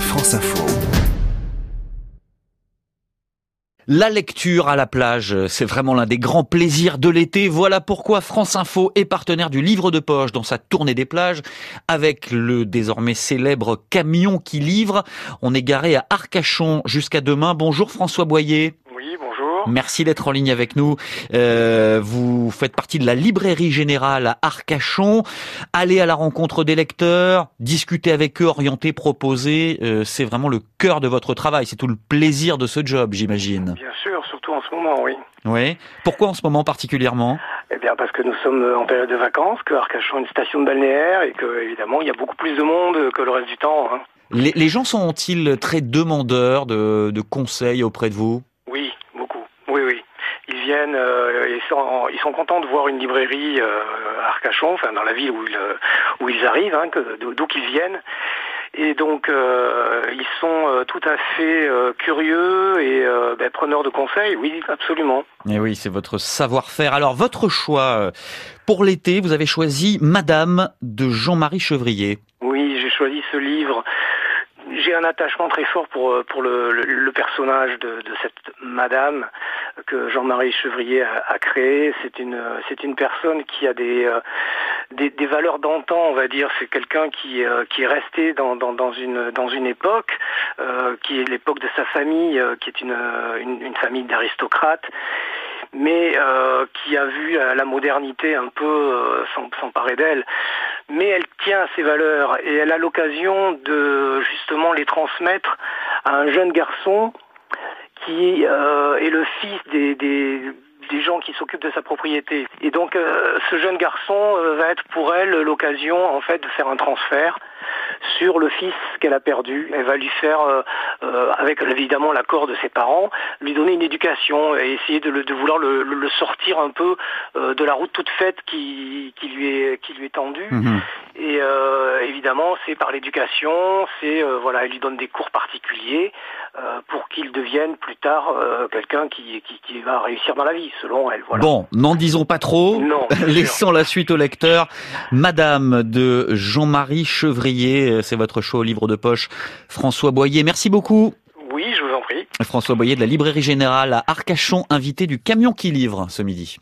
France Info. La lecture à la plage, c'est vraiment l'un des grands plaisirs de l'été. Voilà pourquoi France Info est partenaire du livre de poche dans sa tournée des plages avec le désormais célèbre camion qui livre. On est garé à Arcachon jusqu'à demain. Bonjour François Boyer. Merci d'être en ligne avec nous. Euh, vous faites partie de la librairie générale à Arcachon. Allez à la rencontre des lecteurs, discuter avec eux, orienter, proposer. Euh, c'est vraiment le cœur de votre travail. C'est tout le plaisir de ce job, j'imagine. Bien sûr, surtout en ce moment, oui. Oui. Pourquoi en ce moment particulièrement? Eh bien, parce que nous sommes en période de vacances, que Arcachon est une station de balnéaire et que, évidemment, il y a beaucoup plus de monde que le reste du temps. hein. les, les gens sont-ils très demandeurs de, de conseils auprès de vous Oui, beaucoup. Oui, oui. Ils viennent, euh, ils, sont, ils sont contents de voir une librairie euh, à Arcachon, enfin dans la ville où ils, euh, où ils arrivent, hein, d'où qu'ils viennent. Et donc, euh, ils sont euh, tout à fait euh, curieux et ben, preneurs de conseils. Oui, absolument. Eh oui, c'est votre savoir-faire. Alors, votre choix pour l'été, vous avez choisi Madame de Jean-Marie Chevrier. Oui, j'ai choisi ce livre. J'ai un attachement très fort pour, pour le, le- le personnage de, de cette madame que Jean-Marie Chevrier a, a créé. C'est une, c'est une personne qui a des, euh, des, valeurs d'antan, on va dire. C'est quelqu'un qui, euh, qui est resté dans, dans, une, dans une époque, euh, qui est l'époque de sa famille, qui est une, une, famille d'aristocrates mais qui a vu la modernité un peu euh, s'em- s'emparer d'elle. Mais elle tient à ses valeurs et elle a l'occasion de justement les transmettre à un jeune garçon qui euh, est le fils des, des, gens qui s'occupent de sa propriété. Et donc euh, ce jeune garçon euh, va être pour elle l'occasion en fait de faire un transfert sur le fils qu'elle a perdu. Elle va lui faire, euh, euh, avec évidemment l'accord de ses parents, lui donner une éducation et essayer de, le- de vouloir le, le- sortir un peu euh, de la route toute faite qui, qui, lui, est, qui lui est tendue. Mhm. Et évidemment, c'est par l'éducation, c'est voilà, elle lui donne des cours particuliers pour qu'il devienne plus tard quelqu'un qui, qui, qui va réussir dans la vie, selon elle. Voilà. Bon, n'en disons pas trop. Non, sûr. Laissons la suite au lecteur. Madame de Jean-Marie Chevrier, c'est votre choix au livre de poche. François Boyer, merci beaucoup. Oui, je vous en prie. François Boyer de la librairie générale à Arcachon, invité du camion qui livre ce midi.